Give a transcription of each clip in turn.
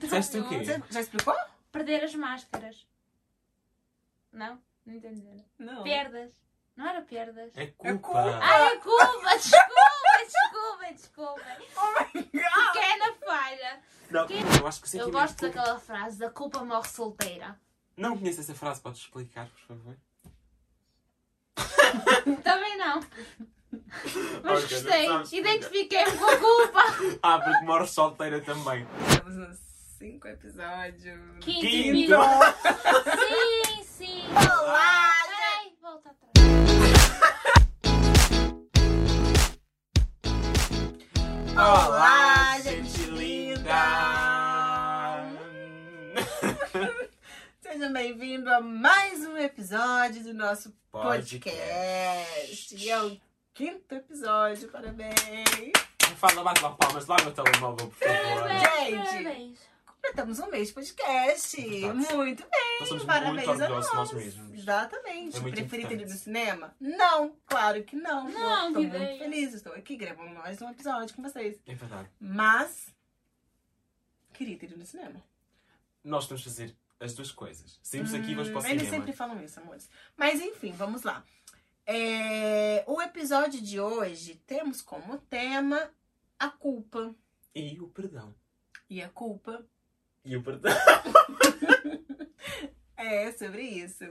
Disseste o quê? Já, já explicou? Perder as máscaras. Não? Não entenderam. Não. Perdas. Não era perdas. É culpa. culpa. Ah, é culpa! Desculpa, desculpa, desculpa. Oh my god! Pequena falha. Não, eu acho que o Eu sentimento gosto de culpa- daquela frase, da culpa morre solteira. Não conheço essa frase, podes explicar, por favor? Também não. Mas Ok, gostei. Identifiquei-me com a culpa. Ah, porque morres solteira também. Cinco episódios. Quinto Quinto. Sim, sim. Olá, Peraí, volta atrás. Olá, gente linda! Sejam bem-vindos a mais um episódio do nosso podcast. Podcast. E é o quinto episódio, parabéns! Fala, bate lá palmas lá no telemóvel, por favor. Parabéns, Gente. Completamos um mês de podcast. Verdade. Muito bem! Nós somos Parabéns muito a nós. nós mesmos. Exatamente. É ir importante. no cinema? Não, claro que não. Não, Estou que muito ideia. feliz. Estou aqui gravando mais um episódio com vocês. É verdade. Mas, queria ter ido no cinema. Nós temos de fazer as duas coisas. Saímos aqui vamos para o Hum, Eles cinema. sempre falam isso, amores. Mas enfim, vamos lá. É, O episódio de hoje temos como tema a culpa. E o perdão. E a culpa E o perdão. é sobre isso.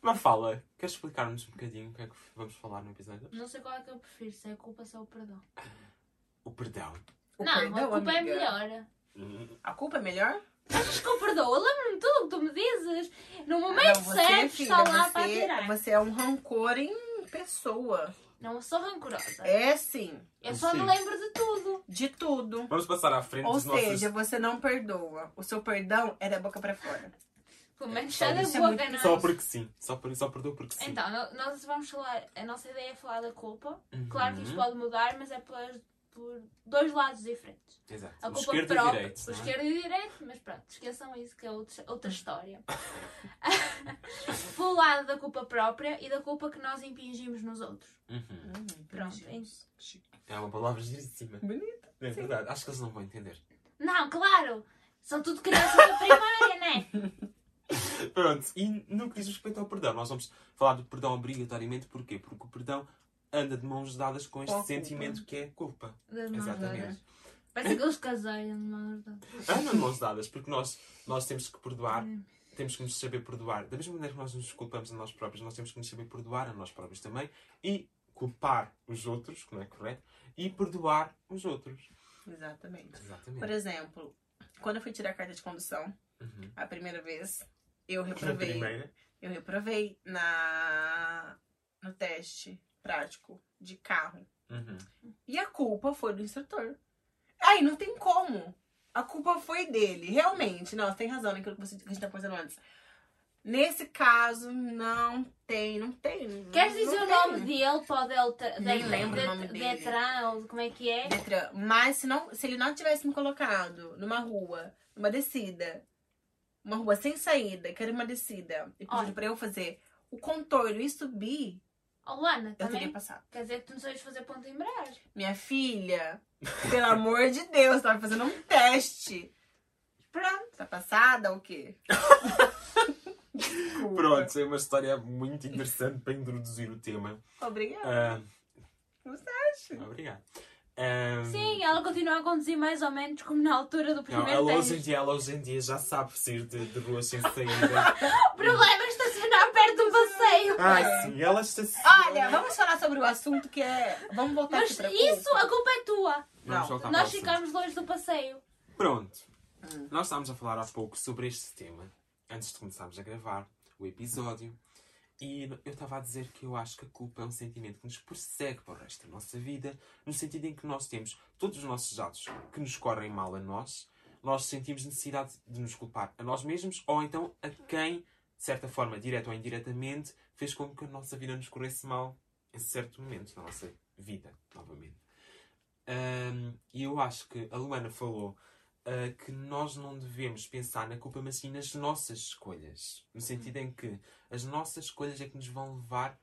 Mas fala, queres explicar-nos um bocadinho o que é que vamos falar no episódio? Não sei qual é que eu prefiro, se é a culpa ou se é o perdão. O perdão. O não, perdão, a culpa é amiga. melhor. Hum, A culpa é melhor? Achas que eu perdoo? Eu lembro-me tudo o que tu me dizes. No momento Não, você, certo, filha, está lá para você, tirar. você é um rancor em pessoa. Não, eu sou rancorosa. É sim, Eu só me Sim. lembro de tudo. de tudo. Vamos passar à frente Ou dos seja, nossos... você não perdoa. O seu perdão é da boca pra fora. Pelo menos Só sai da é boca, não. Só porque sim. Só, por... só perdoo porque sim. Então, no- nós vamos falar. A nossa ideia é falar da culpa. Uhum. Claro que isto pode mudar, mas é pelas- por dois lados diferentes. Exato. A O culpa esquerdo e própria. direito. o não é? esquerdo e direito, mas pronto, esqueçam isso que é outra, outra história. Pelo lado da culpa própria e da culpa que nós impingimos nos outros. Uhum. Hum, Pronto, é isso. É uma palavra giríssima. Bonito. É verdade. Acho que eles não vão entender. Não, claro! São tudo crianças da primária, né? Pronto, e no que diz respeito ao perdão, nós vamos falar do perdão obrigatoriamente, porquê? Porque o perdão anda de mãos dadas com este culpa. sentimento que é culpa. Das mãos dadas. Exatamente. Parece aqueles casais de mãos dadas. Anda de mãos dadas, porque nós, nós temos que perdoar, Hum. temos que nos saber perdoar. Da mesma maneira que nós nos culpamos a nós próprios, nós temos que nos saber perdoar a nós próprios também e culpar os outros, que não é correto, e perdoar os outros. Exatamente. Por Exatamente. exemplo, quando eu fui tirar a carta de condução, Uhum. a primeira vez, eu reprovei. Eu reprovei na no teste prático de carro. Uhum. E a culpa foi do instrutor. Aí não tem como. A culpa foi dele, realmente. Não, você tem razão naquilo que, você, que a gente tá conversando antes. Nesse caso, não tem, não tem. Queres não dizer o tem. nome dele o Delta? Nem de- lembro o nome dele. Detran, ou como é que é? Detran. Mas se, não, se ele não tivesse me colocado numa rua, numa descida, uma rua sem saída, que era uma descida, e pedido Olha. pra eu fazer o contorno e subir, Oh, Lana, eu teria passado. Quer dizer que tu não sabes fazer ponto em embreagem. Minha filha, pelo amor de Deus, tava fazendo um teste. Pronto. Tá passada ou o quê? Pronto, é uma história muito interessante para introduzir o tema. Obrigada. Ah, Você acha? obrigado. Ah, Sim, ela continua a conduzir mais ou menos como na altura do Não, primeiro ela hoje em teste. dia, ela hoje em dia já sabe sair de, de ruas sem saída. O problema é estacionar perto passeio. Ai, sim, ela está Olha, vamos falar sobre o assunto que é. Vamos voltar Mas aqui pra isso, culpa. a culpa é tua. Vamos Não, Nós ficámos longe do passeio. Pronto. Hum. Nós estávamos a falar há pouco sobre este tema, antes de começarmos a gravar o episódio. E eu estava a dizer que eu acho que a culpa é um sentimento que nos persegue para o resto da nossa vida, no sentido em que nós temos todos os nossos atos que nos correm mal a nós, nós sentimos necessidade de nos culpar a nós mesmos ou então a quem, de certa forma, direta ou indiretamente, fez com que a nossa vida nos corresse mal em certo momento da nossa vida, novamente. Ahm, E eu acho que a Luana falou ah, que nós não devemos pensar na culpa, mas sim nas nossas escolhas. No sentido em que as nossas escolhas é que nos vão levar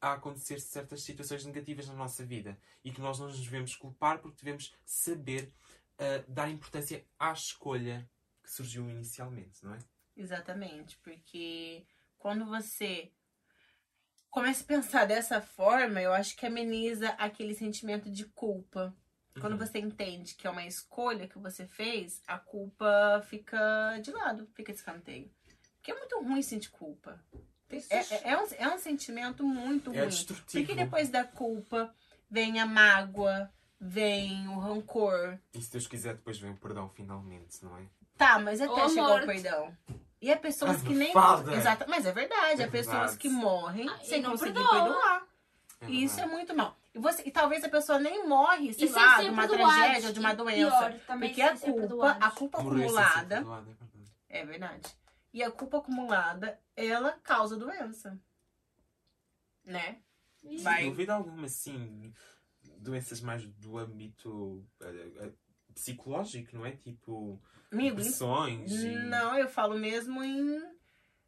a acontecer certas situações negativas na nossa vida e que nós não nos devemos culpar porque devemos saber ah, dar importância à escolha surgiu inicialmente, não é? Exatamente, porque quando você começa a pensar dessa forma, eu acho que ameniza aquele sentimento de culpa. Quando Uhum. você entende que é uma escolha que você fez, a culpa fica de lado, fica de escanteio. Porque é muito ruim sentir culpa. É, é- é um, é um sentimento muito É ruim. destrutivo. Porque depois da culpa vem a mágoa, vem o rancor. E se Deus quiser, depois vem o perdão finalmente, não é? Tá, mas até Ou chegar morte. perdão. E há pessoas que nem. Mafalda! Exato, mas é verdade. É há pessoas verdade. que morrem Ah, sem não conseguir perdoa. perdoar. É E isso é muito mal. E, você, e talvez a pessoa nem morre, sei E sem lá, de uma tragédia ou de uma doença. pior, porque sem a culpa, a culpa Morrer ser acumulada. perdoado, é verdade. É verdade. E a culpa acumulada, ela causa doença. Né? Vai. Sem dúvida alguma, sim. Doenças mais do âmbito eh, eh, psicológico, não é? Tipo, Amigo, e... não, eu falo mesmo em.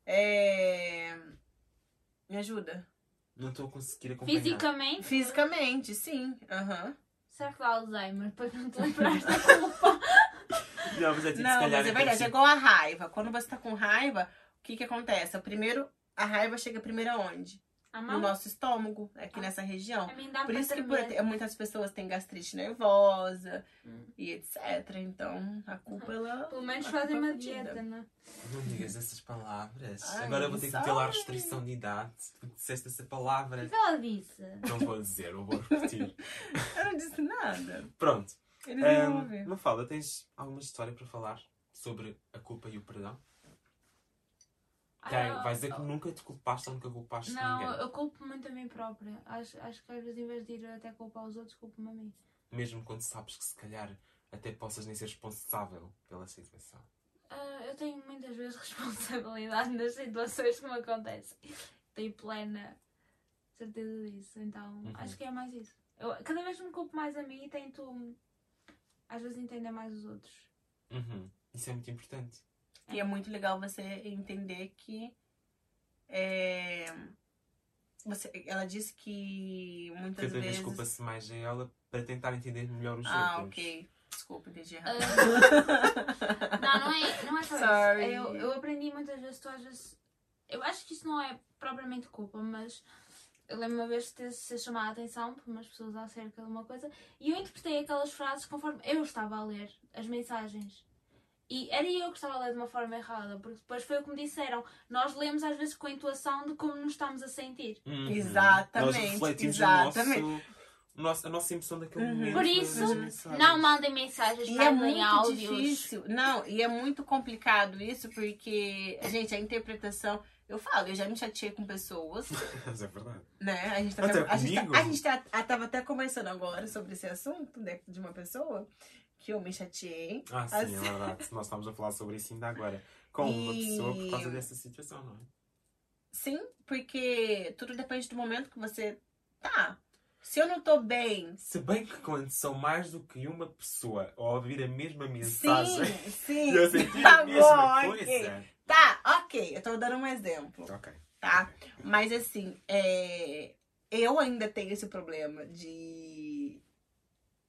é, Me ajuda. Não estou a conseguir acompanhar. Fisicamente, Fisicamente, sim. Aham. será que dá Alzheimer? Depois não te lembraste da culpa. Não, mas é tipo, Não, mas é é verdade. É tipo- igual a raiva. Quando você tá com raiva, o que que acontece? O primeiro, a raiva chega primeiro aonde? No nosso estômago, aqui nessa região. Dá Por isso que por- muitas pessoas têm gastrite nervosa Hum. e etc. Então, a culpa, ela... Pelo menos fazem uma é fedida. dieta, não Não digas essas palavras. Ai, Agora eu vou ter que meter lá a restrição de idade. porque disseste essa O palavra. que ela disse? Não vou dizer, não vou repetir. Eu não disse nada. Pronto. Eles não vão Um, ouvir. Mafalda, tens alguma história para falar sobre a culpa e o perdão? Que é- Ah, vais dizer que nunca te culpaste ou nunca culpaste Não, ninguém. eu culpo muito a mim própria. Acho, acho que às vezes, em vez de ir até culpar os outros, culpo-me a mim. Mesmo quando sabes que se calhar até possas nem ser responsável pela situação. Ah, eu tenho muitas vezes responsabilidade nas situações que me acontecem. Tenho plena certeza disso. Então, Uhum. acho que é mais isso. Eu, cada vez me culpo mais a mim e tento, às vezes, entender mais os outros. Uhum. Isso é muito importante. E é muito legal você entender que é, você, ela disse que muitas Cada vez vezes. culpa-se mais a ela para tentar entender melhor os ah, outros. ok. Desculpa, entendi errado. Ah, não, não é, não é só Sorry. isso. Eu, eu aprendi muitas vezes, tu às vezes. Eu acho que isso não é propriamente culpa, mas eu lembro uma vez de ter ser chamada a atenção por umas pessoas acerca de uma coisa e eu interpretei aquelas frases conforme eu estava a ler as mensagens. E era eu que estava a ler de uma forma errada, porque depois foi o que me disseram. Nós lemos às vezes com a intuação de como nos estamos a sentir. Uhum. Exatamente, Nós refletimos exatamente. O nosso, a nossa emoção daquele Uhum. momento. Por nas isso. Não mandem mensagens, E é mandem muito áudios. difícil. Não, e é muito complicado isso, porque, gente, a interpretação. Eu falo, eu já me chateei com pessoas, Mas é verdade. né? A gente, tá Até a gente, tá- a gente tá, a- tava até conversando agora sobre esse assunto, né, de uma pessoa que eu me chateei. Ah, sim, Assim. é verdade. Nós estamos a falar sobre isso ainda agora. Com uma E- pessoa por causa dessa situação, não é? Sim, porque tudo depende do momento que você tá. Se eu não tô bem. Se bem que quando são mais do que uma pessoa a ouvir a mesma mensagem Sim, sim. e sentir Tá a mesma bom, coisa. ok. Tá, ok. Eu tô dando um exemplo. Ok. tá? Mas assim, é, eu ainda tenho esse problema de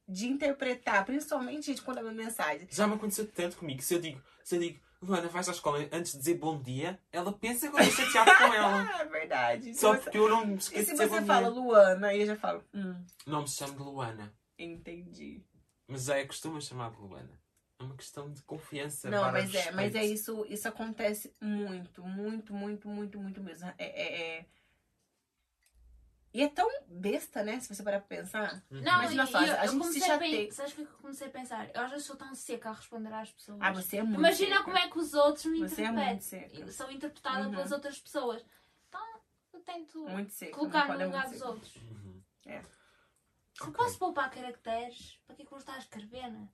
de interpretar, principalmente gente, quando é uma mensagem. Já me aconteceu tanto comigo. Se eu digo, se eu digo, Luana, vais à escola antes de dizer bom dia, ela pensa que eu estou chateado com ela. É verdade. Só você- porque eu não me E esqueço se você fala dia. Luana, aí eu já falo, hum, Não me chamo de Luana. entendi. Mas já é costume chamar de Luana. É uma questão de confiança. Não, mas é, mas é respeito. isso, isso acontece muito, muito, muito, muito, muito mesmo. É, é, é- E é tão besta, né? Se você parar pra pensar. Uhum. Não, Imagina e, só, eu, a gente se chateia. sabes o que eu comecei a pensar? Eu às vezes sou tão seca a responder às pessoas. Ah, você é muito. Imagina seca. como é que os outros me Você é interpretam. muito seca. São interpretadas Uhum. pelas outras pessoas. Então, eu tento Muito seca. colocar não no pode lugar dos seca. outros. Uhum. É. Se Ok. posso poupar caracteres, para que é que eu estar a escrever? né?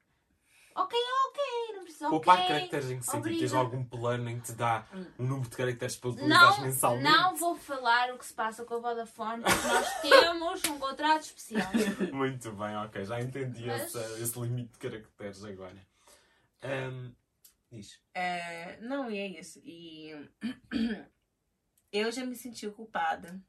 Ok, ok, não precisa Poupar caracteres em que sentido? Tens algum plano em que te dá um número de caracteres para utilizar Não, mensalmente? não vou falar o que se passa com a Vodafone, porque nós temos um contrato especial. Muito bem, ok. Já entendi Mas- esse, esse limite de caracteres agora. Ahm, diz. É, não, e é isso. E eu já me senti culpada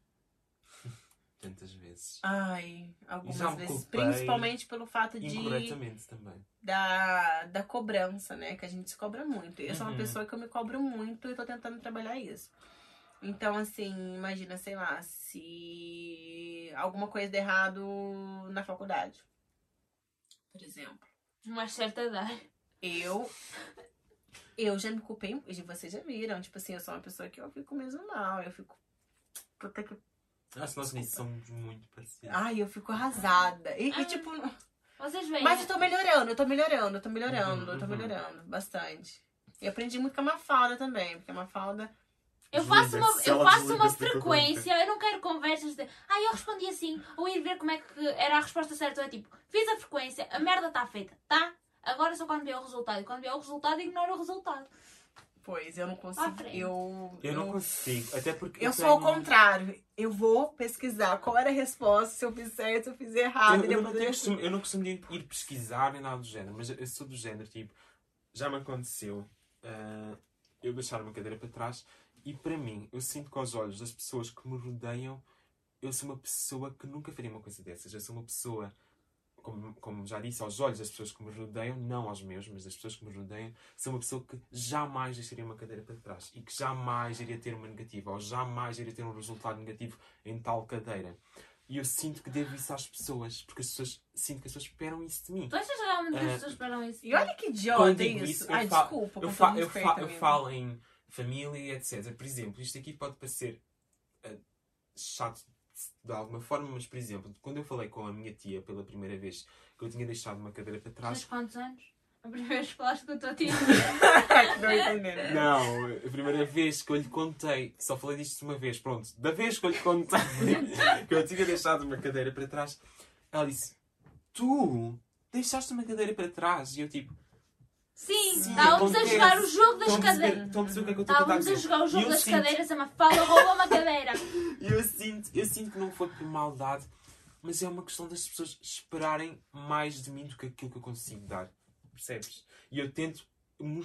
tantas vezes. Ai, algumas me vezes. culpei Principalmente pelo fato de Incorretamente também. da, da cobrança, né? Que a gente se cobra muito. Eu sou uma Uhum. pessoa que eu me cobro muito e tô tentando trabalhar isso. Então, assim, imagina, sei lá, se alguma coisa der errado na faculdade. Por exemplo. Uma certa idade. Eu. Eu já me culpei. e Vocês já viram. Tipo assim, eu sou uma pessoa que eu fico mesmo mal. Eu fico. Puta que. Que nós nisso somos muito parecidos. Ai, eu fico arrasada. E, e, tipo. Vocês veem. Mas eu tô melhorando, eu tô melhorando, eu tô melhorando, Uhum, eu tô uhum. melhorando bastante. E aprendi muito com a Mafalda também, porque a Mafalda. Eu faço uma, eu faço uma frequência, eu não quero conversas de ah, eu respondi assim, ou ir ver como é que era a resposta certa. É tipo, fiz a frequência, a merda está feita, tá? Agora só quando vier o resultado. E quando vier o resultado, ignora o resultado. Pois, eu não consigo. Eu, Eu não consigo, até porque. Eu sou ao contrário. Eu vou pesquisar qual era a resposta, se eu fiz certo, se eu fiz errado. Eu, e eu, não tenho eu- eu não costumo ir, ir pesquisar nem nada do género, mas eu, eu sou do género, tipo, já me aconteceu ah, eu deixar uma cadeira para trás e para mim, eu sinto que aos olhos das pessoas que me rodeiam, eu sou uma pessoa que nunca faria uma coisa dessas. Eu sou uma pessoa, como, como já disse, aos olhos das pessoas que me rodeiam, não aos meus, mas das pessoas que me rodeiam, sou uma pessoa que jamais deixaria uma cadeira para trás e que jamais iria ter uma negativa ou jamais iria ter um resultado negativo em tal cadeira. E eu sinto que devo isso às pessoas, porque as pessoas sinto que as pessoas esperam isso de mim. Tu achas realmente que as Ah, pessoas esperam isso? E olha que idiota isso. isso, eu Ai, fa- desculpa. Eu, fa eu, fa eu falo em família etc. Por exemplo, isto aqui pode parecer eh, chato de alguma forma, mas por exemplo, quando eu falei com a minha tia pela primeira vez que eu tinha deixado uma cadeira para Tens trás, quantos anos? A primeira vez que falaste com a tua tia. Não, a primeira vez que eu lhe contei, só falei disto uma vez, pronto, da vez que eu lhe contei que eu tinha deixado uma cadeira para trás, ela disse: Tu deixaste uma cadeira para trás? E eu tipo, Sim, Sim, estávamos a acontece. jogar o jogo das a cadeiras. estão a perceber o que é que eu estou a tentar Estávamos a jogar o jogo das cadeiras, a Mafalda rouba uma cadeira. Eu sinto, eu sinto que não foi por maldade, mas é uma questão das pessoas esperarem mais de mim do que aquilo que eu consigo dar. Percebes? E eu tento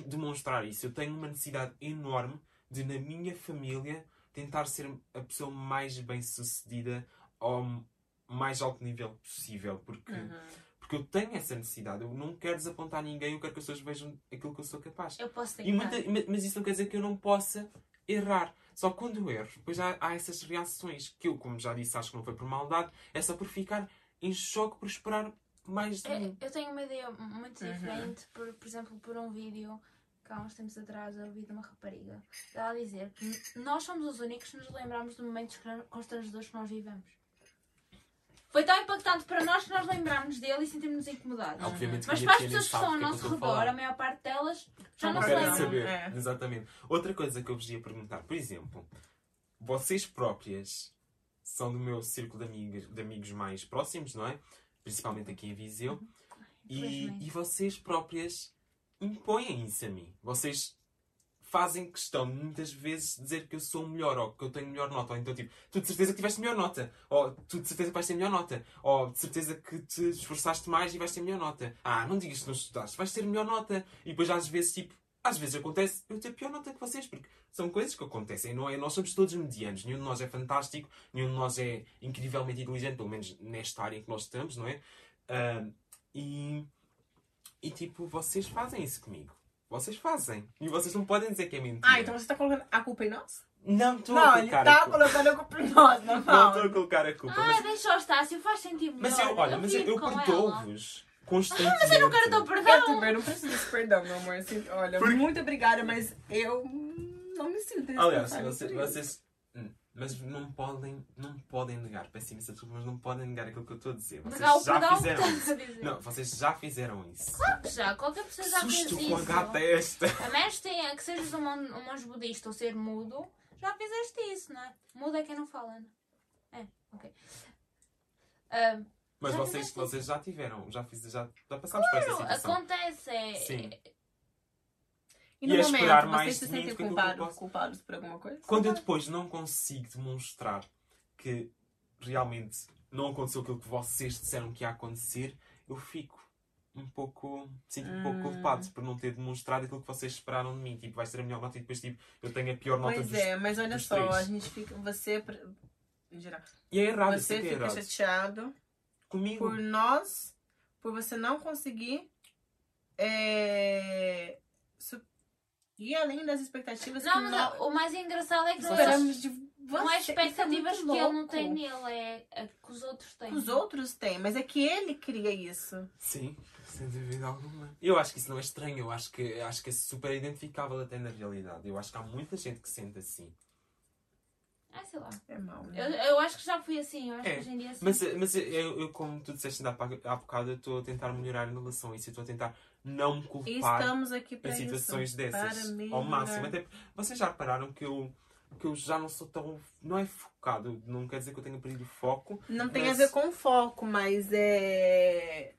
demonstrar isso. Eu tenho uma necessidade enorme de, na minha família, tentar ser a pessoa mais bem sucedida ao mais alto nível possível. Porque, Uhum. Porque eu tenho essa necessidade. Eu não quero desapontar ninguém, eu quero que as pessoas vejam aquilo que eu sou capaz. Eu posso E tentar. muita- ma- mas isso não quer dizer que eu não possa errar. Só que quando eu erro, depois há, há essas reações que eu, como já disse, acho que não foi por maldade, é só por ficar em choque por esperar mais de Eu, mim. eu tenho uma ideia muito Uhum. diferente, por, por exemplo, por um vídeo que há uns tempos atrás eu vi de uma rapariga. Ela a dizer que nós somos os únicos que nos lembramos de momentos constrangedores que nós vivemos. Foi tão impactante para nós que nós lembramos dele e sentimos-nos incomodados. Obviamente que Mas para as pessoas que sabe estão ao é nosso redor, a maior parte delas já Não não se querem lembram. É. Exatamente. Outra coisa que eu vos ia perguntar, por exemplo, vocês próprias são do meu círculo de amigos, de amigos mais próximos, não é? Principalmente aqui em Viseu. E, Infelizmente. e vocês próprias impõem isso a mim. Vocês fazem questão de muitas vezes dizer que eu sou melhor ou que eu tenho melhor nota. Ou então, tipo, tu de certeza que tiveste melhor nota. Ou tu de certeza que vais ter melhor nota. Ou de certeza que te esforçaste mais e vais ter melhor nota. Ah, não digas que não estudaste, vais ter melhor nota. E depois às vezes, tipo, às vezes acontece eu ter pior nota que vocês, porque são coisas que acontecem, não é? Nós somos todos medianos, nenhum de nós é fantástico, nenhum de nós é incrivelmente inteligente, pelo menos nesta área em que nós estamos, não é? Ah, e, e tipo, vocês fazem isso comigo. Vocês fazem. E vocês não podem dizer que é mentira. Ah, então você tá colocando a culpa em nós? Não estou a Não, ele colocar a tá culpa. colocando a culpa em nós, não Não estou a colocar a culpa. Ah, mas deixa o Estácio, faz sentido mas eu, olha, mas eu, eu perdoo-vos constantemente. Mas eu não quero teu Eu perdão. também não preciso desse perdão, meu amor. Assim, olha, Porque- muito obrigada, mas eu não me sinto Aliás, responsável vocês, mas não podem, não podem negar, peço imensa desculpa, mas não podem negar aquilo que eu estou a dizer. Vocês Negar o já que fizeram estás isso. Não, vocês já fizeram isso. Já, qualquer pessoa já fez Susto isso. com a gata é esta. A menos que tenha- que sejas um um monge budista ou ser mudo, já fizeste isso, não é? Mudo é quem não fala, não é? É, ok. Ah, Mas Já vocês, isso. vocês já tiveram, já, fiz, já, já passámos por esta situação. acontece, é. Sim. E no e momento, esperar vocês mais se sentem do que aquilo que eu culpados, posso. culpados por alguma coisa? Quando eu depois não consigo demonstrar que realmente não aconteceu aquilo que vocês disseram que ia acontecer, eu fico um pouco. sinto um pouco Hum. culpado por não ter demonstrado aquilo que vocês esperaram de mim. Tipo, vai ser a melhor nota e depois tipo, eu tenho a pior nota Pois dos. é, mas olha só, três. a gente fica. Você. em geral. E é errado, Você é fica errado. chateado Comigo. por nós, por você não conseguir é, su- ir além das expectativas Não, que mas nós o mais engraçado é que esperamos de você. não é Isso expectativas muito que ele não tem nele, é a que os outros têm. Os outros têm, mas é que ele cria isso. Sim, sem dúvida alguma. Eu acho que isso não é estranho, eu acho que, acho que é super identificável até na realidade. Eu acho que há muita gente que sente assim. Ah, sei lá. É mau, Eu, né? eu acho que já fui assim, eu acho É, que hoje em dia sim. Mas, mas eu, eu, como tu disseste ainda há bocado, eu estou a tentar melhorar em relação a isso. Eu estou a tentar não culpar estamos aqui em para isso. situações dessas para ao máximo. Até, vocês já repararam que eu, que eu já não sou tão. Não é focado, não quer dizer que eu tenha perdido foco. Não tem Mas- a ver com foco, mas é.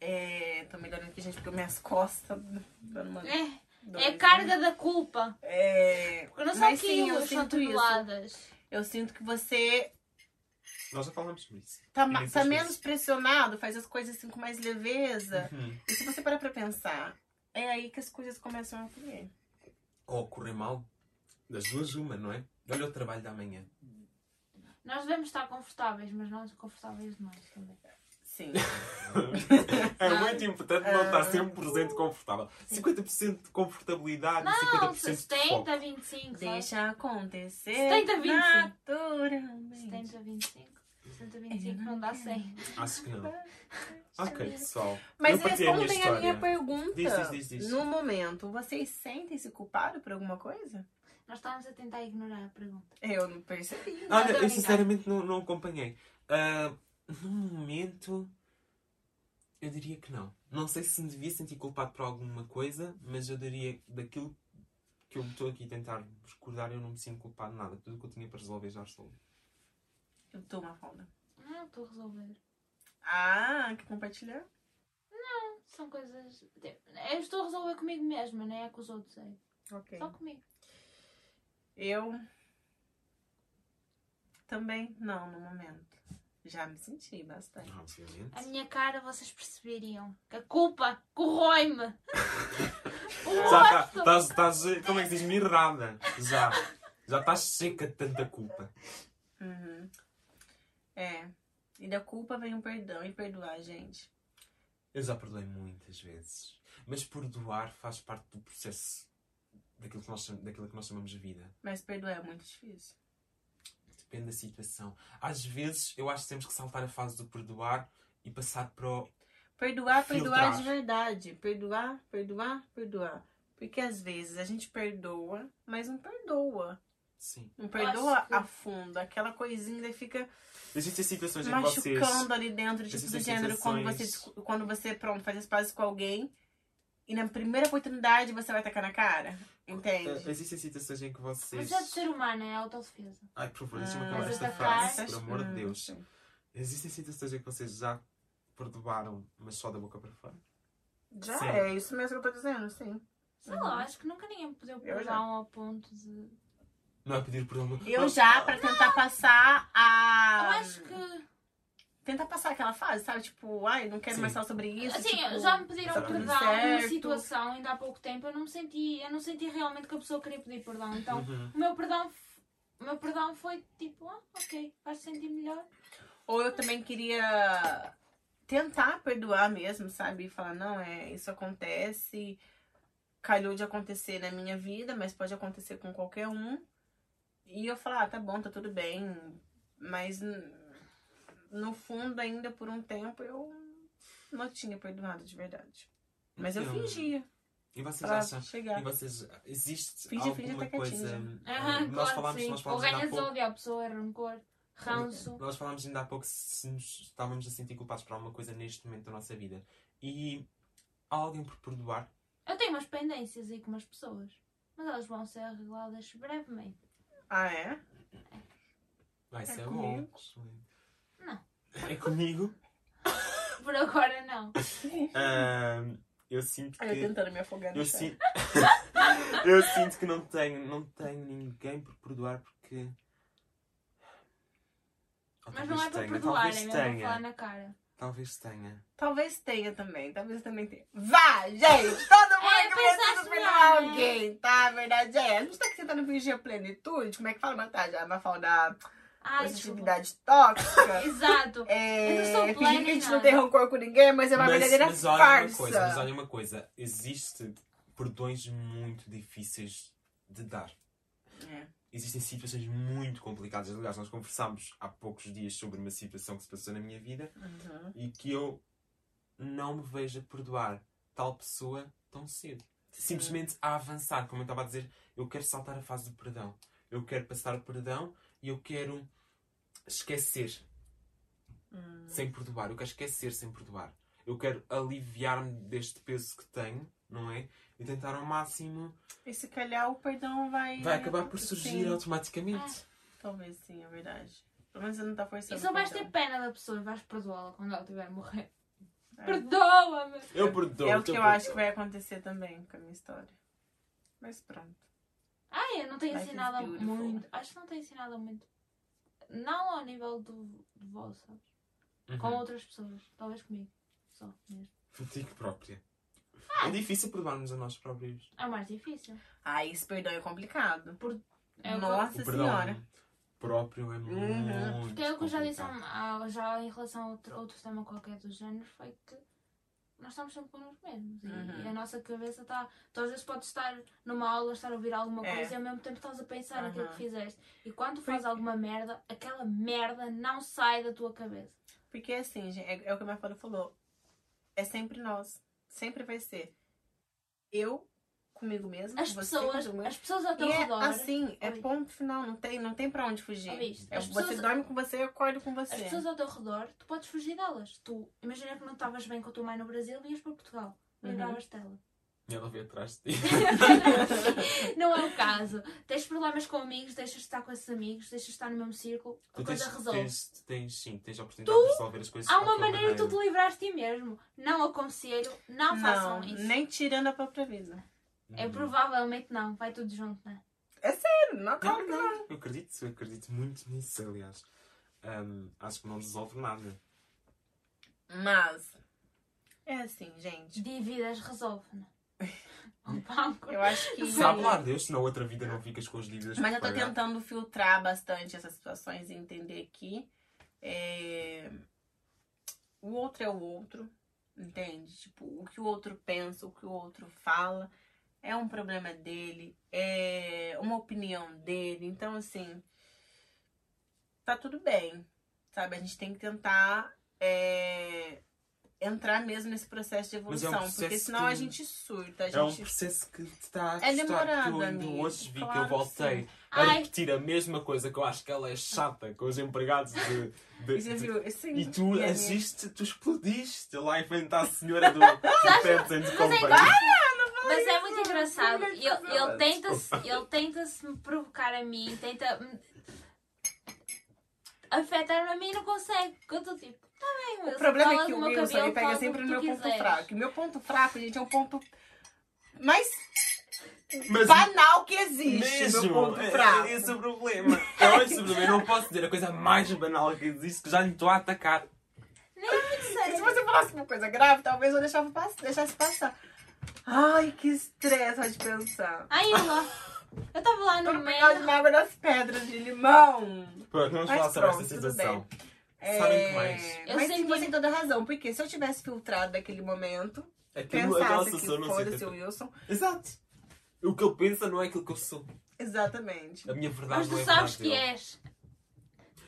É. Tô melhorando aqui, gente, porque minhas costas. dando uma É, dor, é né? carga da culpa. É. Porque não são sim, eu quilos, são sinto isso. toneladas. Eu sinto que você Nós já falamos sobre isso. tá, ma- tá menos pressionado, faz as coisas assim com mais leveza. Uhum. E se você parar pra pensar, é aí que as coisas começam a fluir. Ou correr mal. Das duas, uma, não é? Olha o trabalho da manhã. Nós devemos estar confortáveis, mas não confortáveis demais também. Sim. É Não. muito importante não estar Ah. 100% confortável. 50% de confortabilidade Não, e 50% de foco. 70, 25, sabe? Deixa acontecer. 70, 25. Naturalmente. 70, 25. 70, 25 não dá 100. Acho que não. Ok, pessoal. Mas eu partilhei a minha respondem a minha pergunta. Diz, diz, diz. No momento, vocês sentem-se culpados por alguma coisa? Nós estávamos a tentar ignorar a pergunta. Eu não percebi. Olha, eu sinceramente não, não acompanhei. Ah, no momento, eu diria que não. Não sei se me devia sentir culpado por alguma coisa, mas eu diria daquilo que eu estou aqui a tentar recordar, eu não me sinto culpado de nada. Tudo o que eu tinha para resolver já resolvi. Eu tô uma falda. Não, estou a resolver. Ah, quer compartilhar? São coisas. Eu estou a resolver comigo mesma, não é com os outros. É Ok. só comigo. Eu também não, no momento. Já me senti bastante. Obviamente. A minha cara vocês perceberiam. Que a culpa corrói-me. Já estás, estás, como é que diz, mirrada. Já. Já estás seca de tanta culpa. Uhum. É. E da culpa vem o perdão e perdoar, gente. Eu já perdoei muitas vezes. Mas perdoar faz parte do processo daquilo que nós, daquilo que nós chamamos de vida. Mas perdoar é muito difícil. Depende da situação. Às vezes, eu acho que temos que saltar a fase do perdoar e passar para o. Perdoar, perdoar Filtrar. de verdade. Perdoar, perdoar, perdoar. Porque às vezes a gente perdoa, mas não perdoa. Sim. Não perdoa que- a fundo. Aquela coisinha ainda fica Existem situações em que vocês. machucando ali dentro, tipo, Existem do gênero, quando você, quando você, pronto, faz as pazes com alguém e na primeira oportunidade você vai tacar na cara. Entende? Eh, Existem situações em que vocês. Mas é de ser humano, é autodefesa. Ai, por favor, deixa-me Ah, acabar esta atacar- frase, por amor de Deus. sim. Existem situações em que vocês já perdoaram, mas só da boca para fora. Já Sim. é isso mesmo que eu tô dizendo, sim. Sei Uhum. lá, acho que nunca ninguém Eu já. perdão ao ponto de. Não é pedir perdão. não- Eu já, pra tentar passar a. Eu acho que. Tentar passar aquela fase, sabe? Tipo, ai, não quero Sim. mais falar sobre isso. Assim, tipo, já me pediram tá perdão numa certo. situação ainda há pouco tempo. Eu não me senti, eu não senti realmente que a pessoa queria pedir perdão. Então, Uhum. o meu perdão, o meu perdão foi tipo, ah, ok, faz sentir melhor. Ou eu também queria tentar perdoar mesmo, sabe? E falar, não, é, isso acontece, calhou de acontecer na minha vida, mas pode acontecer com qualquer um. E eu falar, ah, tá bom, tá tudo bem. Mas no fundo, ainda por um tempo, eu não tinha perdoado de verdade. Mas eu Eu- fingia E vocês pra acham. chegar. E vocês. Existe Finge, finge, alguma quietinho coisa. ah, Aham, nós claro falámos, que sim. nós Ou ainda há ganhas pouco. ódio à pessoa, é rancor, ranço. Nós falámos ainda há pouco se nos estávamos a sentir culpados por alguma coisa neste momento da nossa vida. E há alguém por perdoar? Eu tenho umas pendências aí com umas pessoas. Mas elas vão ser arregladas brevemente. Ah, é? Vai É ser comigo? bom. Não. É comigo? Por agora não. Ahm, eu sinto Aí eu que. tentando me afogar no Eu chão. sinto, eu sinto que não tenho, não tenho ninguém por perdoar porque. Ou Mas não é para perdoar, é mesmo para falar na cara. Talvez tenha. Talvez tenha também, talvez também tenha. Vá, gente! Todo mundo É, que precisa né? alguém, tá? A verdade é, a gente tá aqui tentando fingir a plenitude. Como é que fala, mas tá, já vai falar da... Positividade tóxica. Exato. É, Eu não sou fingir plena que a gente não tem rancor com ninguém, mas é uma verdadeira mas olha farsa. uma coisa, mas olha uma coisa, existe perdões muito difíceis de dar. É. Existem situações muito complicadas. Aliás, nós conversámos há poucos dias sobre uma situação que se passou na minha vida Uhum. e que eu não me vejo a perdoar tal pessoa tão cedo. Simplesmente a avançar, como eu estava a dizer, eu quero saltar a fase do perdão. Eu quero passar o perdão e eu quero esquecer Hum. sem perdoar. Eu quero esquecer sem perdoar. Eu quero aliviar-me deste peso que tenho, não é? E tentar ao máximo. E se calhar o perdão vai. Vai acabar por surgir Sim, automaticamente. Talvez sim, é verdade. Pelo menos não tá forçando. E só vais ter pena da pessoa e vais perdoá-la quando ela estiver a morrer. É. Perdoa-me! Eu perdoo. É o que eu acho que vai acontecer também com a minha história. Mas pronto. Ai, eu não tenho Life ensinado muito. Acho que não tenho ensinado muito. Não ao nível do, do vosso, sabes? Com Uhum. outras pessoas. Talvez comigo. Só mesmo. Contigo própria. Ah. É difícil perdoarmos a nós próprios. É o mais difícil. Ah, esse perdão é complicado. É o que- Nossa senhora. próprio é muito. Porque é o que eu já disse ah, já em relação a outro, outro tema qualquer do género foi que nós estamos sempre connosco mesmos. E, Uhum. e a nossa cabeça está. Tu às vezes podes estar numa aula, estar a ouvir alguma É. coisa e ao mesmo tempo estás a pensar naquilo Uhum. que fizeste. E quando tu fazes alguma merda, aquela merda não sai da tua cabeça. Porque assim, gente, é, é o que a minha fada falou. É sempre nós. Sempre vai ser. Eu comigo mesma. As você pessoas, comigo mesma. as pessoas ao teu E é redor. assim, é Oi. ponto final, não tem, não tem pra onde fugir. É, você pessoas- dorme com você, eu acordo com você. As pessoas ao teu redor, tu podes fugir delas. Tu, imagina que não estavas bem com a tua mãe no Brasil e ias para Portugal. Uhum. Lembravas dela. E ela veio atrás de ti. não é o caso. Tens problemas com amigos, deixas de estar com esses amigos, deixas de estar no mesmo círculo, a Tu coisa tens, resolve. tens, tens, sim, tens a oportunidade de resolver as coisas. Há uma maneira de tu te livrar de ti mesmo. Não aconselho, não façam Não, isso. nem tirando a própria vida. É Uhum. provavelmente não, vai tudo junto? Não, Não, claro que não. não, eu acredito, eu acredito muito nisso, aliás. Ahm, acho que não resolve nada. Mas, é assim, gente. Dívidas resolve, né? Eu acho que. Sabe lá Deus, se na outra vida não ficas com as dívidas Mas eu tô pagar. tentando filtrar bastante essas situações e entender que é, o outro é o outro, entende? Tipo, o que o outro pensa, o que o outro fala é um problema dele, é uma opinião dele. Então, assim, tá tudo bem, sabe? A gente tem que tentar é, entrar mesmo nesse processo de Mas é um evolução, porque processo senão que- a gente surta. A É um gente... processo que te está a É demorado, eu amigo. hoje vi que Claro eu que voltei sim. a Ai. repetir a mesma coisa que eu acho que ela é chata com os empregados de. de- E de- E tu minha- agiste, tu explodiste lá em frente à senhora do, do and Company. Mas é muito engraçado. Ele, ele tenta-se me provocar a mim, tenta me afetar-me a mim e não consegue. Porque eu estou tipo, tá bem, O Wilson, problema é que o meu Wilson cabelo, pega sempre no meu tu ponto quiseres. fraco. E meu ponto fraco, gente, é um ponto mais Mas banal que existe. mesmo, meu ponto é- fraco. é esse o problema. É esse o problema. Eu não posso dizer a coisa mais banal que existe que já lhe estou a atacar. E se você falasse uma coisa grave, talvez eu deixava deixasse passar. Ai, que estresse de pensar. Aí lá, eu estava lá no no pegar de meio. água das pedras de limão. Pronto, vamos Mas falar sobre pronto, tudo situação. É, Sabem que mais? Eu Mas sei sim, que- você tem toda a razão. Porque se eu tivesse filtrado daquele momento, Aquilo, aquela pensasse que situação não sei. foda-se o Wilson. Exato. O que ele pensa não é aquilo que eu sou. Exatamente. A minha verdade Mas não tu é sabes que dele. és.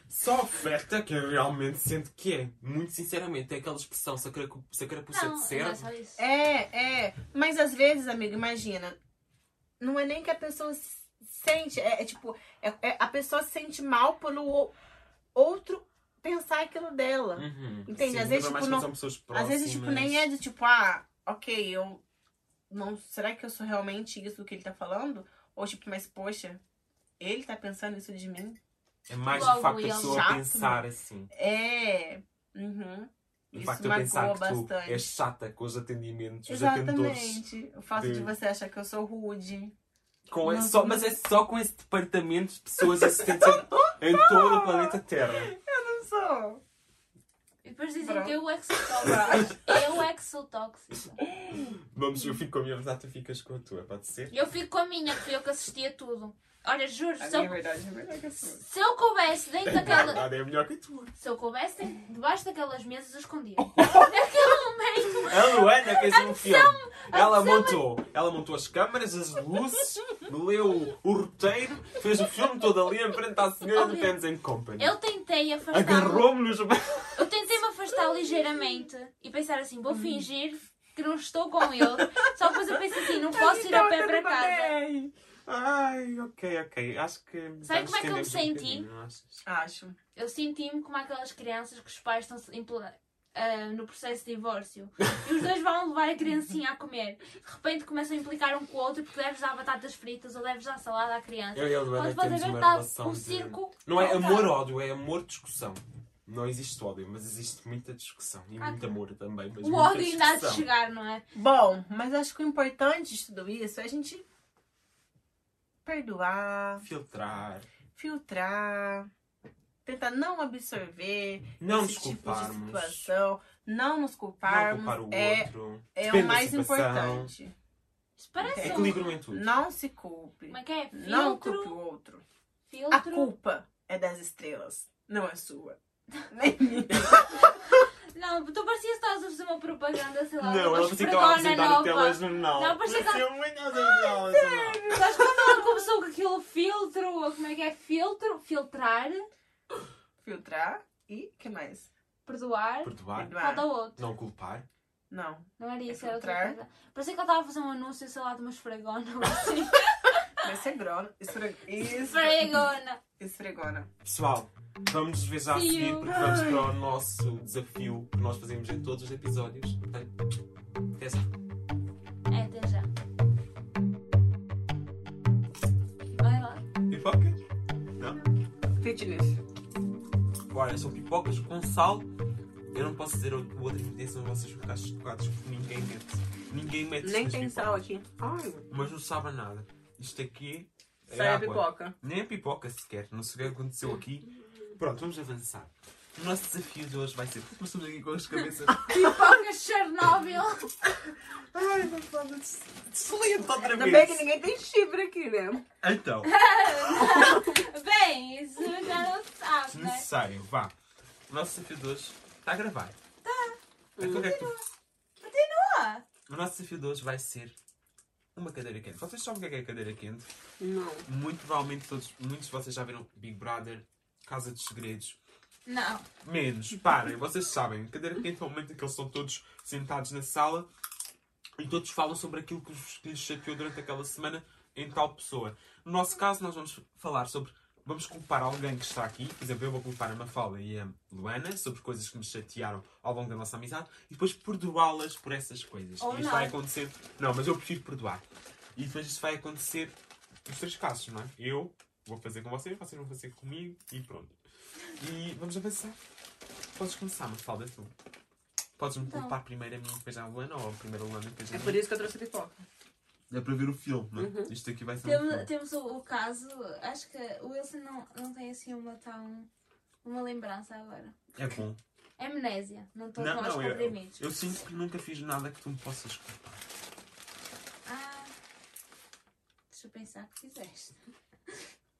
Só oferta que eu realmente sinto que é. Muito sinceramente, é aquela expressão, se a carapu- se a carapuça Não, de não é só isso. É, é. Mas às vezes, amigo, imagina. Não é nem que a pessoa sente. É, é tipo, é- é- a pessoa se sente mal pelo outro pensar aquilo dela. Uhum. Entende? Sim, Às vezes, tipo, não- pessoas Às próximas. vezes, tipo, nem é de tipo, ah, ok, eu. Não, será que eu sou realmente isso que ele tá falando? Ou tipo, mas poxa, ele tá pensando isso de mim? É mais Logo o facto da ele. pessoa Chato, pensar assim. É. Uhum. O Isso facto de eu pensar que tu bastante. és chata com os atendimentos, os. Exatamente. O fato de- de você achar que eu sou rude. Com Não, esse- só, não. mas é só com esse departamento de pessoas existentes em, em todo o planeta Terra. Eu não sou. depois dizem Pronto. que eu é que sou tóxica. eu é que sou tóxica. Vamos, eu fico com a minha verdade, tu ficas com a tua, pode ser? Eu fico com a minha, que fui eu que assisti a tudo. Olha, juro, A se eu, minha verdade é que é sua. se eu coubesse dentro A daquela. verdade é melhor que a tua. Se eu coubesse dentro- debaixo daquelas mesas, eu escondia. Naquele momento. A Luana fez um filme. Ela montou, ela montou as câmaras, as luzes, leu o roteiro, fez o filme todo ali em frente à senhora do Olha, Pens and Company. Eu tentei afastar. Agarrou-me nos Eu tentei me afastar ligeiramente e pensar assim, vou fingir que não estou com ele. Só que depois eu pensei assim, não posso ir a pé para casa. Ai, ok, ok. Acho que. Sabe como é que eu me um senti? achas? Acho. Eu senti-me como aquelas crianças que os pais estão pla- ah, no processo de divórcio. E os dois vão levar a criancinha a comer. De repente começam a implicar um com o outro porque deves dar batatas fritas ou deves dar salada à criança. Eu e a Luana Quando relação um de... circo. Não é amor-ódio, é amor-discussão. Não existe ódio, mas existe muita discussão. E Ah, muito amor também. Mas O muita ódio ainda há de chegar, não é? Bom, mas acho que o importante de tudo isso é a gente perdoar, Filtrar. filtrar, tentar não absorver Não esse nos tipo de culparmos. situação, não nos Não culparmos. culpar o é outro. é o mais importante. Parece um... Equilíbrio em tudo. Não se culpe. É que é? Filtro. Não culpe o outro. filtro. A culpa é das estrelas, não é sua. Nem minha. Não, tu parecias que estavas a fazer uma propaganda, sei lá, Não, ela parecia que estava a apresentar no nova. telejornal. Não, parecia que Parecia essa Mas quando ela começou com aquele filtro, ou como é que é? Filtro, filtrar, Filtrar e que mais? perdoar, Perdoar. Falta outro. Não culpar. Não. Não era isso, É era outra coisa. Parecia que ela estava a fazer um anúncio, sei lá, de uma esfregona ou assim. Vai ser grona. Esfre... Esfre... Esfregona. Esfregona. Pessoal, vamos nos ver já a seguir porque vamos para o nosso desafio que nós fazemos em todos os episódios. Até já. É, até já. Vai lá. Pipocas? Não? Fitness. Olha, são pipocas com sal. Eu não posso dizer o outro ingrediente, senão vocês vão ficar chocados porque ninguém mete. Ninguém mete Nem tem pipocas. sal aqui. Ai. Mas não sabe nada. Isto aqui é Sai a água. pipoca. Nem a pipoca sequer. Não sei o que aconteceu aqui. Pronto, vamos avançar. O nosso desafio de hoje vai ser. Começamos aqui com as cabeças. Pipoca Chernobyl. Ai, não fala de outra Ainda vez. bem que ninguém tem chifre aqui, né? Então, Bem, isso já não sabe, né? necessário, vá. O nosso desafio de hoje está a gravar. Tá. Então, o que é que tu- Ah, O nosso desafio de hoje vai ser uma cadeira quente. Vocês sabem o que é que é cadeira quente? Não. Muito provavelmente todos, muitos de vocês já viram Big Brother, Casa dos Segredos. Não. Menos, parem, vocês sabem, cadeira quente é o momento em que eles estão todos sentados na sala e todos falam sobre aquilo que os- que lhes chateou durante aquela semana em tal pessoa. No nosso caso, nós vamos falar sobre. Vamos culpar alguém que está aqui, por exemplo, eu vou culpar a Mafalda e a Luana sobre coisas que me chatearam ao longo da nossa amizade e depois perdoá-las por essas coisas. Ou e isto não. vai acontecer. Não, mas eu prefiro perdoar. E depois isto vai acontecer nos três casos, não é? Eu vou fazer com vocês, vocês vão fazer comigo e pronto. E vamos avançar. Podes começar, Mafalda, tu. Podes-me Então. culpar primeiro a mim, depois a Luana, ou primeiro a Luana, depois a É mim. por isso que eu trouxe a pipoca. É para ver o filme, não é? Uhum. Isto aqui vai ser um Temos, filme. temos o, o caso, acho que o Wilson não, não tem assim uma tão. uma lembrança agora. É bom. Amnésia, não estou com os não, eu, comprimidos. eu sinto que nunca fiz nada que tu me possas culpar. Ah. Deixa eu pensar que fizeste.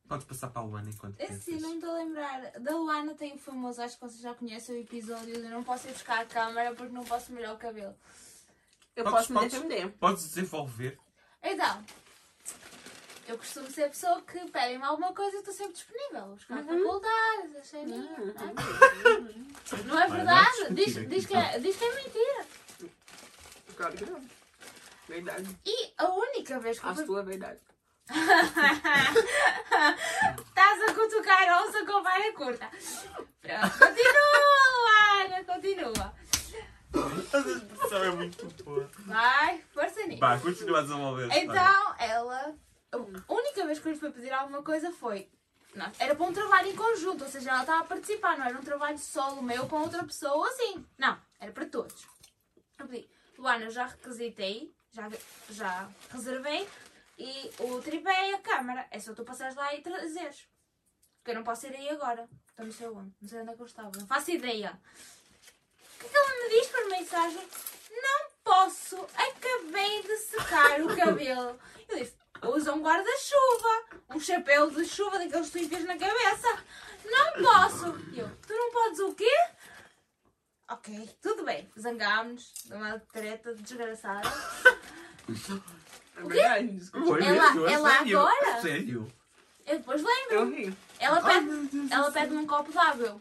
Podes passar para a Luana enquanto É pensas. sim, não me estou a lembrar. Da Luana tem o famoso, acho que vocês já conhecem o episódio de não posso ir buscar a câmara porque não posso molhar o cabelo. Eu Podes- posso me podes- defender. Podes desenvolver. Então, eu costumo ser a pessoa que pedem-me alguma coisa e estou sempre disponível. Buscar Uhum. faculdades, a cheirinha. Uhum. Não é Vai, verdade? vai Diz, discutir diz, aqui, que é, diz que é mentira. Claro que não. Verdade. E a única vez que eu A fui sua verdade. Estás a cutucar a onça com vara curta. Pronto, continua, Luana, continua. A expressão é muito boa. Vai, Vá, continua a desenvolver. Então, ela. A única vez que eu lhe fui pedir alguma coisa foi. não, era para um trabalho em conjunto, ou seja, ela estava a participar, não era um trabalho solo meu com outra pessoa assim. Não, era para todos. Eu pedi, Luana, eu já requisitei, já, já reservei, e o tripé e a câmara. É só tu passares lá e trazeres. Porque eu não posso ir aí agora. Então não sei onde, não sei onde é que eu estava, não faço ideia. que é que ela me diz por mensagem? Não posso, acabei de secar o cabelo. Eu disse, usa um guarda-chuva, um chapéu de chuva daqueles que tu enfias na cabeça. Não posso. E eu, tu não podes o quê? Ok, tudo bem. Zangámos-nos, uma treta desgraçada. É desculpa. Foi Ela- a ela sério, agora? Sério? Eu depois lembro. Ela pede, Deus ela pede-me um copo de água. Eu,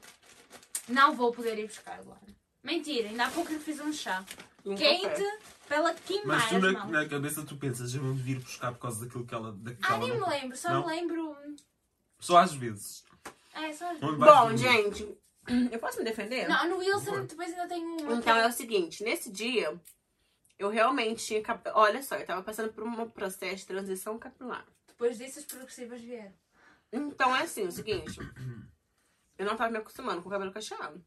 Não vou poder ir buscar agora. Mentira, ainda há pouco lhe fiz um chá. Um Quente café. para ela queimar Mas tu na, na cabeça tu pensas, eu vou vir buscar por causa daquilo que ela. Ah, Daquela nem me lembro, só Não? me lembro. Só às vezes. É, só. Onde vais Bom, gente, eu posso me defender? Não, no Wilson depois ainda tenho um. Então é o seguinte, nesse dia, eu realmente tinha. cap- Olha só, eu tava passando por um processo de transição capilar. Depois disso as progressivas vieram. Então é assim, o seguinte. Eu não tava me acostumando com o cabelo cacheado.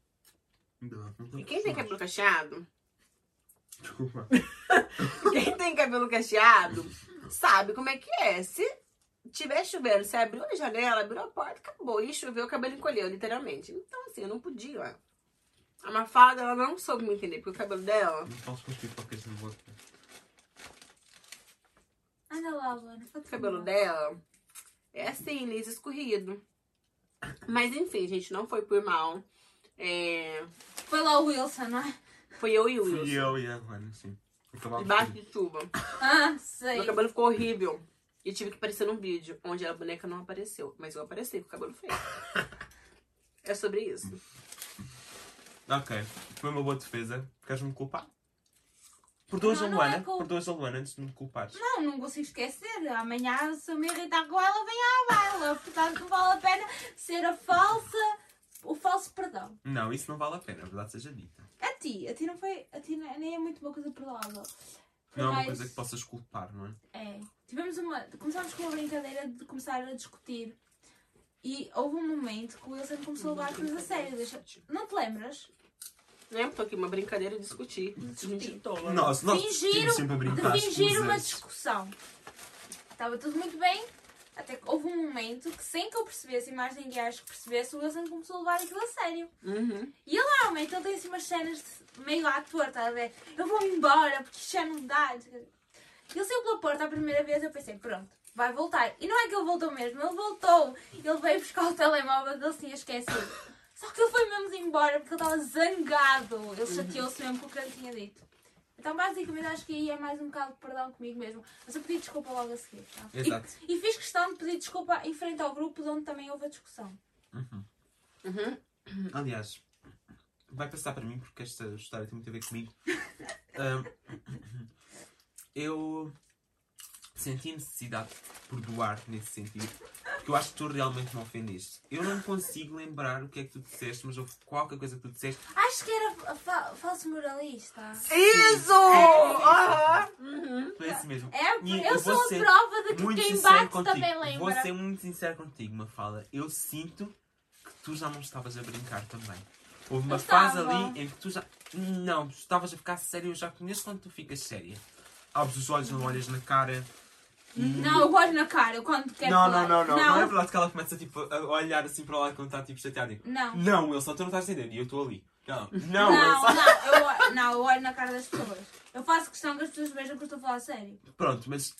Não, não E quem tem cabelo cacheado, Desculpa. quem tem cabelo cacheado, sabe como é que é. Se tiver chovendo, você abriu a janela, abriu a porta, acabou. E choveu, o cabelo encolheu, literalmente. Então, assim, eu não podia. A Mafalda, ela não soube me entender, porque o cabelo dela Não posso cuspir pipocas no boca. Anda lá, Luana. O cabelo dela é assim, liso escorrido. Mas enfim, gente, não foi por mal. É, Foi lá o Wilson, não é? Foi eu e o Fui Wilson. eu e a Luana, sim. Debaixo de... chuva. Ah, sei. Meu cabelo ficou horrível. E tive que aparecer num vídeo onde a boneca não apareceu. Mas eu apareci com o cabelo feio. É sobre isso. Ok, foi uma boa defesa. Queres-me culpar? Perdoas Não, a não Luana? é culpa. Perdoas a Luana antes de me culpares. Não, não consigo esquecer. Amanhã, se eu me irritar com ela, vem à baila. Portanto, não vale a pena ser a falsa. O falso perdão. Não, isso não vale a pena, a verdade seja dita. A ti, a ti não foi. A ti nem é muito uma coisa perdoável. Não é uma coisa que possas culpar, não é? É. Tivemos uma. Começámos com uma brincadeira de começar a discutir. E houve um momento que o Wilson começou a levar coisas a sério. Deixa... Não te lembras? Lembra? Tô aqui, uma brincadeira de discutir. Né? Nós, nós Fingir- sempre a brincar. de fingir uma discussão. Estava tudo muito bem, até que houve um momento que, sem que eu percebesse e mais ninguém acho que percebesse, o Wilson começou a levar aquilo a sério. Uhum. Normalmente ele tem assim umas cenas meio ator, tá a ver? Eu vou embora porque isto já não dá. Ele saiu pela porta a primeira vez eu pensei, pronto, vai voltar. E não é que ele voltou mesmo, ele voltou. Ele veio buscar o telemóvel que ele tinha esquecido. Só que ele foi mesmo embora porque ele estava zangado. Ele chateou-se mesmo com o que eu lhe tinha dito. Então, basicamente, acho que aí é mais um bocado de perdão comigo mesmo. Mas eu pedi desculpa logo a seguir. Tá? E- Exato. E, fiz questão de pedir desculpa em frente ao grupo de onde também houve a discussão. Uhum. Aliás, vai passar para mim porque esta história tem muito a ver comigo. Ahm, eu senti a necessidade de perdoar nesse sentido. Porque eu acho que tu realmente me ofendeste. Eu não consigo lembrar o que é que tu disseste, mas houve qualquer coisa que tu disseste. Acho que era fa- fa- falso moralista. Isso! É. Aham. Uhum. Foi isso mesmo. É, E eu, eu sou a ser prova de que Muito quem sincero bate contigo. também lembra. Vou ser muito sincero contigo, Mafala. Eu sinto que tu já não estavas a brincar também. Houve uma Eu fase estava. ali em que tu já. Não, tu estavas a ficar sério. Eu já conheço quando tu ficas séria. Abres os olhos, não olhas na cara. E- Não, eu olho na cara eu quando quero não, falar. não, não, não, não. é verdade que ela começa tipo, a olhar assim para lá quando está tipo chateada. Digo, não. Não, Wilson, tu não estás a entender. E eu estou ali. Não, não, Não, Wilson. não, eu, olho- não, eu olho na cara das pessoas. Eu faço questão que as pessoas vejam que eu estou a falar a sério. Pronto, mas.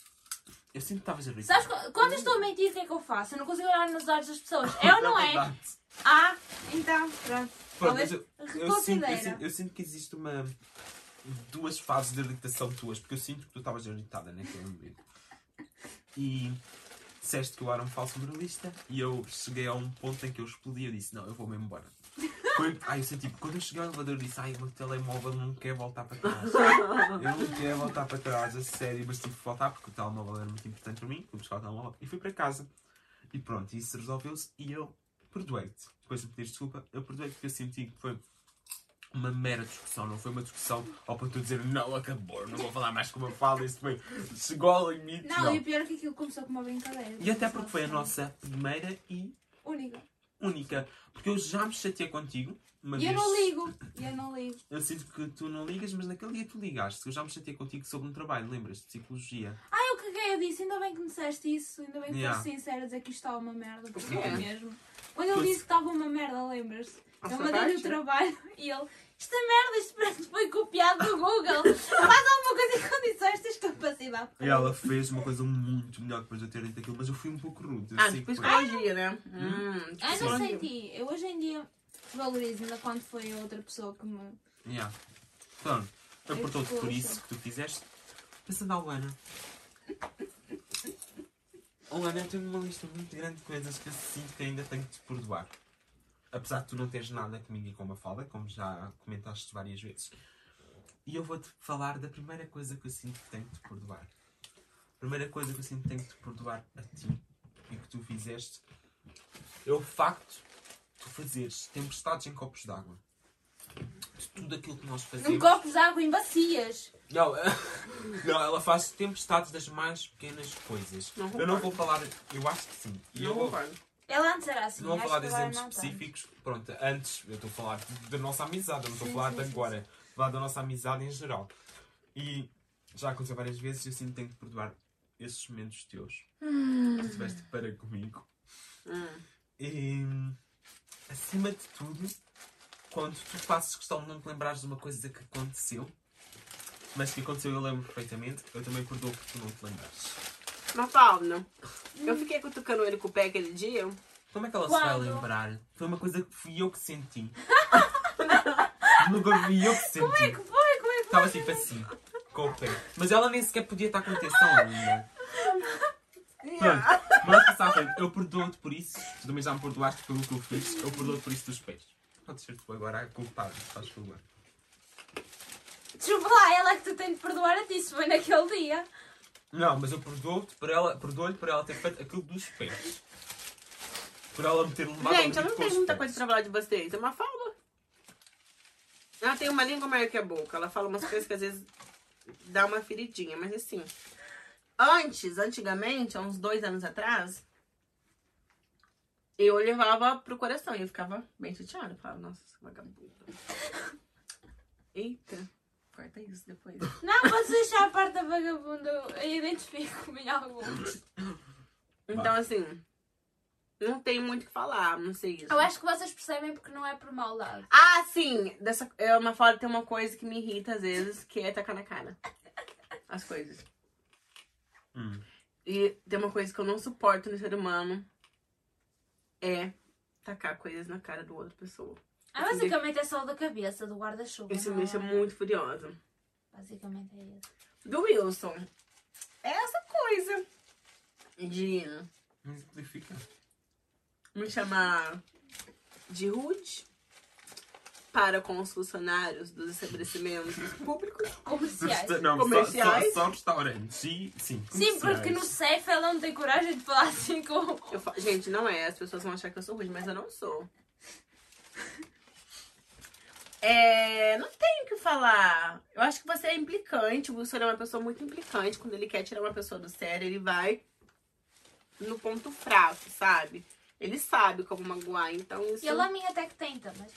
Eu sinto que estavas a brincar. Sabes, qu- quando eu estou a mentir, o que é que eu faço? Eu não consigo olhar nos olhos das pessoas. É ou não é? verdade. Ah, então, pronto. Pronto, Talvez eu, eu, sinto, eu, reconsidera. sinto, eu sinto que existe uma. duas fases de irritação tuas, porque eu sinto que tu estavas irritada naquele momento. E disseste que eu era um falso moralista e eu cheguei a um ponto em que eu explodi e eu disse: Não, eu vou-me embora. Ai, eu senti, quando eu cheguei ao elevador, eu disse: Ai, o meu telemóvel não quer voltar para trás. Eu não quero voltar para trás, a sério, mas tive que voltar porque o telemóvel era muito importante para mim. Fui buscar o telemóvel e fui para casa. E pronto, isso resolveu-se e eu perdoei-te. Depois de pedir desculpa, eu perdoei-te porque eu senti que foi uma mera discussão, não foi uma discussão ao ponto de dizer não, acabou, não vou falar mais como eu falo, isso foi, chegou ao limite. Não, Não. e o pior é que aquilo começou com uma brincadeira. E até porque foi a nossa primeira e Única. única. Porque eu já me chateei contigo. Uma E eu não ligo. E eu não ligo. Eu sinto que tu não ligas, mas naquele dia tu ligaste. Eu já me chateei contigo sobre um trabalho, lembras? De psicologia. Ah, eu caguei eu disse, ainda bem que me disseste isso, ainda bem que Yeah. foste sincera dizer que isto está uma merda, porque é mesmo. Quando ele disse que estava uma merda, lembras-se? A Eu mandei-lhe o trabalho e ele, é merda, isto parece que foi copiado do Google. Faz alguma coisa em condições, tens capacidade. E ela fez uma coisa muito melhor depois de eu ter dito aquilo, mas eu fui um pouco rude. Ah, sei tipo que né? Hum, Eu não psicologia. senti. Eu hoje em dia valorizo ainda quando foi a outra pessoa que me. Yeah. Pronto, eu Eu perdoo-te por isso que tu fizeste. Pensando à Luana. Luana, eu tenho uma lista muito grande de coisas que eu sinto que ainda tenho de te perdoar. Apesar de tu não teres nada comigo e com uma fala, como já comentaste várias vezes. E eu vou-te falar da primeira coisa que eu sinto que tenho de te perdoar. A primeira coisa que eu sinto que tenho de te perdoar a ti e que tu fizeste é o facto de tu fazeres tempestades em copos d'água. De tudo aquilo que nós fazemos. Em copos de água, em bacias. Não, não, ela faz tempestades das mais pequenas coisas. Não eu não vou falar, eu acho que sim. E eu Não vou, concordo. Ela antes era assim. não vou falar de que exemplos não tanto. específicos. Pronto, antes eu estou a falar da nossa amizade, eu não estou a Sim, falar sim, de sim, agora. A falar da nossa amizade em geral. E já aconteceu várias vezes e eu sinto que tenho que perdoar esses momentos teus. Que tu tiveste para comigo. Hum. E acima de tudo, quando tu fazes questão de não te lembrares de uma coisa que aconteceu, mas que aconteceu eu lembro perfeitamente, eu também perdoo por tu não te lembrares. Mafalda, eu fiquei cutucando ele com o pé aquele dia. Como é que ela se vai Quando? lembrar? Foi uma coisa que fui eu que senti. Nunca fui eu que senti. Como é que foi? Como é que Estava tipo assim, com o pé. Mas ela nem sequer podia estar com atenção ainda. Pronto, mas passar à frente. Eu perdoo-te por isso. Tu também já me perdoaste pelo que eu fiz. Eu perdoo-te por isso dos pés. Podes ser tu agora a culpar, faz favor. Desculpa lá, ela é que tu tens de perdoar a ti, se foi naquele dia. Não, mas eu perdoo-te por ela, perdoo-lhe por ela ter feito aquilo dos pés. Por ela me ter levado Gente, eu não tenho muita coisa pra falar de vocês. É uma falda. Ela tem uma língua maior que a boca. Ela fala umas coisas que às vezes dá uma feridinha. Mas assim, antes, antigamente, há uns dois anos atrás, eu levava pro coração e eu ficava bem chateada. Eu falava, nossa, vagabunda. Eita, corta isso depois. Não, podes deixar a parte da vagabunda. Eu identifico-me em alguns. Então, assim, não tem muito o que falar, não sei isso. Eu acho que vocês percebem porque não é por maldade. Ah, sim! Dessa, é uma foto tem uma coisa que me irrita às vezes, que é tacar na cara. As coisas. Hum. E tem uma coisa que eu não suporto no ser humano. É tacar coisas na cara do outra pessoa. Ah, basicamente é só o da cabeça, do guarda-chuva. Isso me deixa é? muito furiosa. Basicamente é isso. Do Wilson. É essa coisa de Me simplifica. me chamar de rude para com os funcionários dos estabelecimentos públicos. Comerciais. Não, Comerciais? Só, só, só restaurantes. E, sim, Sim, porque no. CEF ela não tem coragem de falar assim com. Eu Gente, não é. As pessoas vão achar que eu sou rude, mas eu não sou. É, não tenho o que falar. Eu acho que você é implicante. O Wilson é uma pessoa muito implicante. Quando ele quer tirar uma pessoa do sério, ele vai no ponto fraco, sabe? Ele sabe como magoar. Então, isso. E ele a mim até que tenta, mas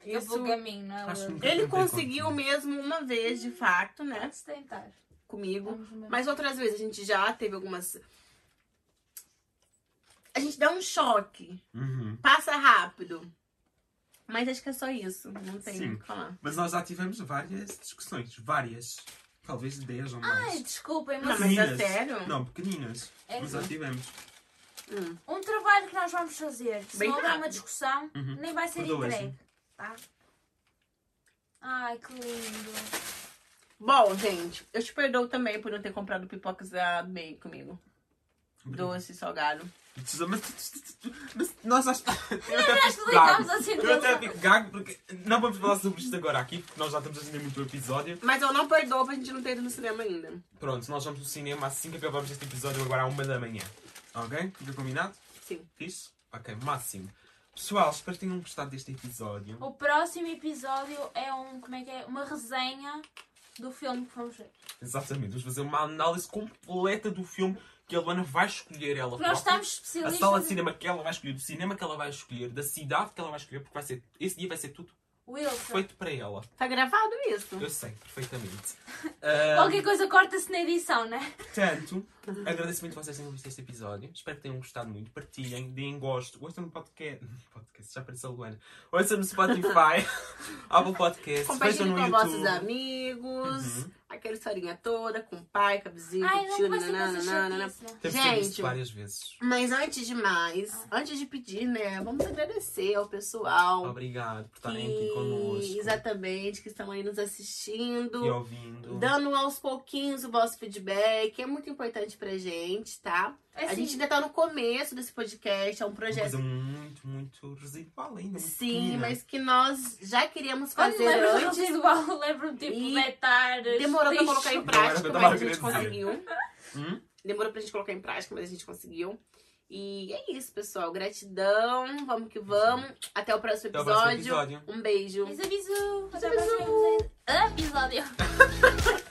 fica isso pelo caminho, não é? Ele conseguiu contigo. mesmo uma vez, de fato, né? Pode-se tentar. Comigo. Mas outras vezes a gente já teve algumas. A gente dá um choque. Uhum. Passa rápido. Mas acho que é só isso. Não tem Sim. o que falar. Mas nós já tivemos várias discussões. Várias. Talvez 10 ou mais. Ai, desculpem, Não, mas mas é Pequeninas. sério? Não, pequeninas. É Mas já tivemos. Hum. um trabalho que nós vamos fazer, se Bem não houver uma discussão, Uhum. nem vai ser Perdoa-se. entregue. Tá? Ai, que lindo. Bom, gente, eu te perdoo também por não ter comprado pipocas da Bey comigo. Doce, salgado. Mas, mas- mas nós já está- Eu até fico ligamos gago. assim Eu até fico gago porque não vamos falar sobre isto agora aqui, porque nós já estamos a fazer muito o episódio. Mas eu não perdoo pra gente não ter ido no cinema ainda. Pronto, nós vamos no cinema assim que acabamos este episódio agora à uma da manhã. Ok? Fica combinado? Sim. Fixe? Ok, máximo. Pessoal, espero que tenham gostado deste episódio. O próximo episódio é um, como é que é? Uma resenha do filme que vamos ver. Exatamente, vamos fazer uma análise completa do filme que a Luana vai escolher ela nós própria. estamos A especialistas. sala de cinema que ela vai escolher, do cinema que ela vai escolher, da cidade que ela vai escolher, porque vai ser, esse dia vai ser tudo Wilson. Feito para ela. Tá gravado isso. Eu sei, perfeitamente. Ah, Qualquer coisa corta-se na edição, né? Portanto, agradeço muito vocês terem visto este episódio. Espero que tenham gostado muito. Partilhem, deem gosto. Ouçam no podcast. podcast já apareceu a Luana. Ouçam no Spotify, Apple Podcast. Vejam Compartilhe no com YouTube. vossos amigos. Uhum. Aquela historinha toda, com o pai, com a vizinha, Ai, com o não tio, nananana, né? Gente. várias vezes. Mas antes de mais, Ah. antes de pedir, né, vamos agradecer ao pessoal Obrigado por estarem aqui que connosco. exatamente que estão aí nos assistindo. E ouvindo. Dando aos pouquinhos o vosso feedback, é muito importante pra gente, tá? É A gente ainda tá no começo desse podcast, é um Uma projeto. coisa muito, muito residual ainda. muito Sim, mas que nós já queríamos fazer lembro do antes. residual, lembro-me tipo E vetar. Demorou pra colocar em prática, mas a gente conseguiu. Hum? Demorou pra gente colocar em prática, mas a gente conseguiu. E é isso, pessoal. Gratidão. Vamos que vamos. Até o próximo Até o próximo episódio. episódio. Um beijo. Aviso, aviso. Até o próximo episódio.